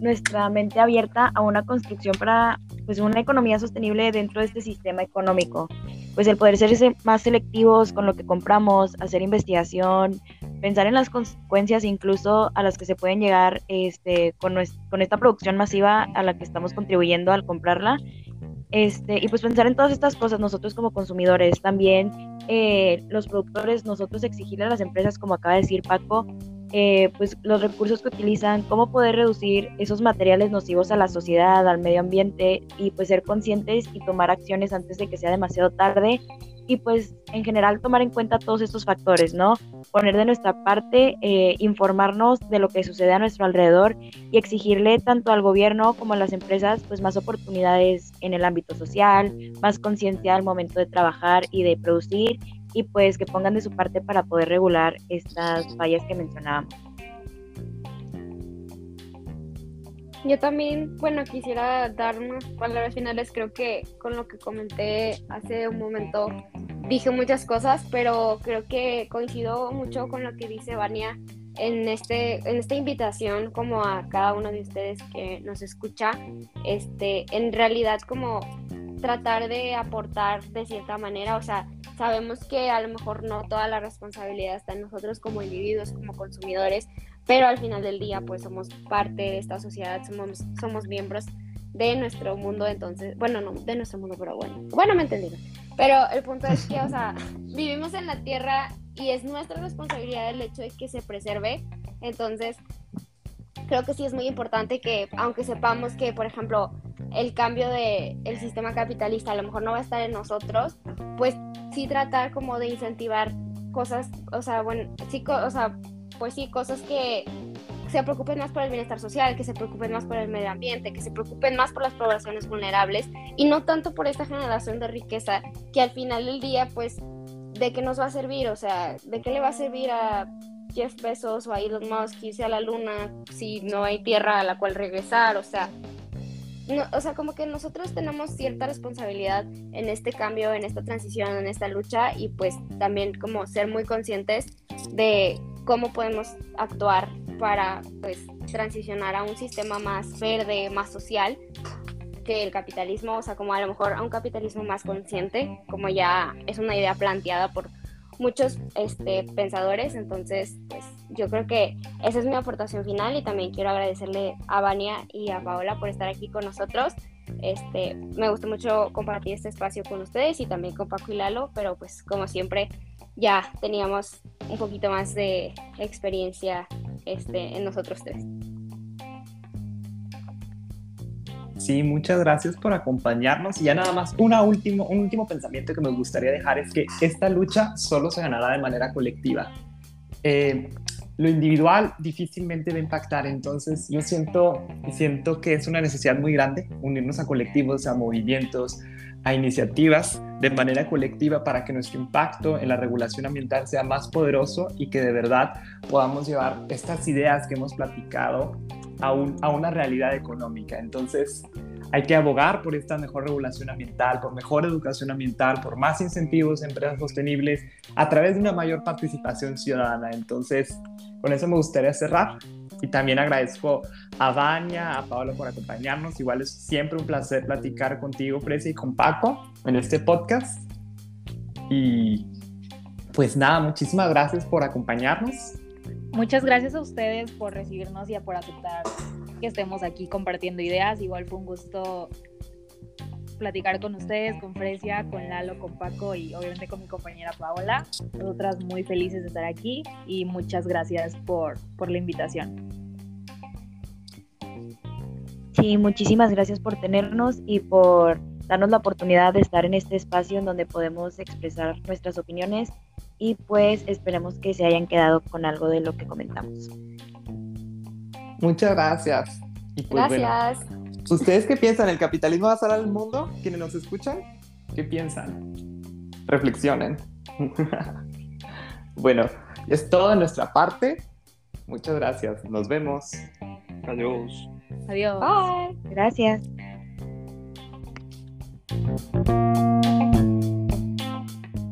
nuestra mente abierta a una construcción para pues una economía sostenible dentro de este sistema económico. Pues el poder ser más selectivos con lo que compramos, hacer investigación, pensar en las consecuencias incluso a las que se pueden llegar este, con, con esta producción masiva a la que estamos contribuyendo al comprarla. Este, y pues pensar en todas estas cosas nosotros como consumidores, también eh, los productores, nosotros exigirle a las empresas, como acaba de decir Paco, eh, pues los recursos que utilizan, cómo poder reducir esos materiales nocivos a la sociedad, al medio ambiente y pues ser conscientes y tomar acciones antes de que sea demasiado tarde y pues en general tomar en cuenta todos estos factores, ¿no? Poner de nuestra parte, eh, informarnos de lo que sucede a nuestro alrededor y exigirle tanto al gobierno como a las empresas pues más oportunidades en el ámbito social, más conciencia al momento de trabajar y de producir y pues que pongan de su parte para poder regular estas fallas que mencionábamos. Yo también, bueno, quisiera dar unas palabras finales. Creo que con lo que comenté hace un momento dije muchas cosas, pero creo que coincido mucho con lo que dice Vania en, este, en esta invitación como a cada uno de ustedes que nos escucha, este, en realidad como tratar de aportar de cierta manera, o sea, sabemos que a lo mejor no toda la responsabilidad está en nosotros como individuos, como consumidores, pero al final del día pues somos parte de esta sociedad, somos, somos miembros de nuestro mundo, entonces, bueno, no de nuestro mundo, pero bueno, bueno, me entendieron. Pero el punto es que, o sea, vivimos en la Tierra y es nuestra responsabilidad el hecho de que se preserve, entonces creo que sí es muy importante que, aunque sepamos que, por ejemplo, el cambio del el sistema capitalista a lo mejor no va a estar en nosotros, pues sí tratar como de incentivar cosas, o sea, bueno, sí, o sea, pues sí, cosas que se preocupen más por el bienestar social, que se preocupen más por el medio ambiente, que se preocupen más por las poblaciones vulnerables y no tanto por esta generación de riqueza que al final del día, pues, ¿de qué nos va a servir? O sea, ¿de qué le va a servir a Jeff Bezos o a Elon Musk irse a la luna si no hay tierra a la cual regresar? O sea, o sea, como que nosotros tenemos cierta responsabilidad en este cambio, en esta transición, en esta lucha y pues también como ser muy conscientes de cómo podemos actuar para pues transicionar a un sistema más verde, más social que el capitalismo, o sea, como a lo mejor a un capitalismo más consciente, como ya es una idea planteada por muchos este, pensadores, entonces pues yo creo que esa es mi aportación final y también quiero agradecerle a Vania y a Paola por estar aquí con nosotros. Este, me gustó mucho compartir este espacio con ustedes y también con Paco y Lalo, pero pues como siempre ya teníamos un poquito más de experiencia este, en nosotros tres. Sí, muchas gracias por acompañarnos. Y ya nada más, una último, un último pensamiento que me gustaría dejar es que esta lucha solo se ganará de manera colectiva. Eh, lo individual difícilmente va a impactar, entonces yo siento, siento que es una necesidad muy grande unirnos a colectivos, a movimientos, a iniciativas de manera colectiva para que nuestro impacto en la regulación ambiental sea más poderoso y que de verdad podamos llevar estas ideas que hemos platicado a, a una realidad económica. Entonces, hay que abogar por esta mejor regulación ambiental, por mejor educación ambiental, por más incentivos a empresas sostenibles a través de una mayor participación ciudadana. Entonces, con eso me gustaría cerrar. Y también agradezco a Vania, a Paola por acompañarnos. Igual es siempre un placer platicar contigo, Fresia, y con Paco en este podcast. Y pues nada, muchísimas gracias por acompañarnos. Muchas gracias a ustedes por recibirnos y por aceptar que estemos aquí compartiendo ideas. Igual fue un gusto platicar con ustedes, con Fresia, con Lalo, con Paco y obviamente con mi compañera Paola. Nosotras muy felices de estar aquí y muchas gracias por, por la invitación. Sí, muchísimas gracias por tenernos y por darnos la oportunidad de estar en este espacio en donde podemos expresar nuestras opiniones y pues esperemos que se hayan quedado con algo de lo que comentamos. Muchas gracias. Pues, gracias. ¿Ustedes qué piensan? ¿El capitalismo va a salvar al mundo? ¿Quienes nos escuchan? ¿Qué piensan? Reflexionen. bueno, es todo de nuestra parte. Muchas gracias. Nos vemos. Adiós. Adiós. Bye. Gracias.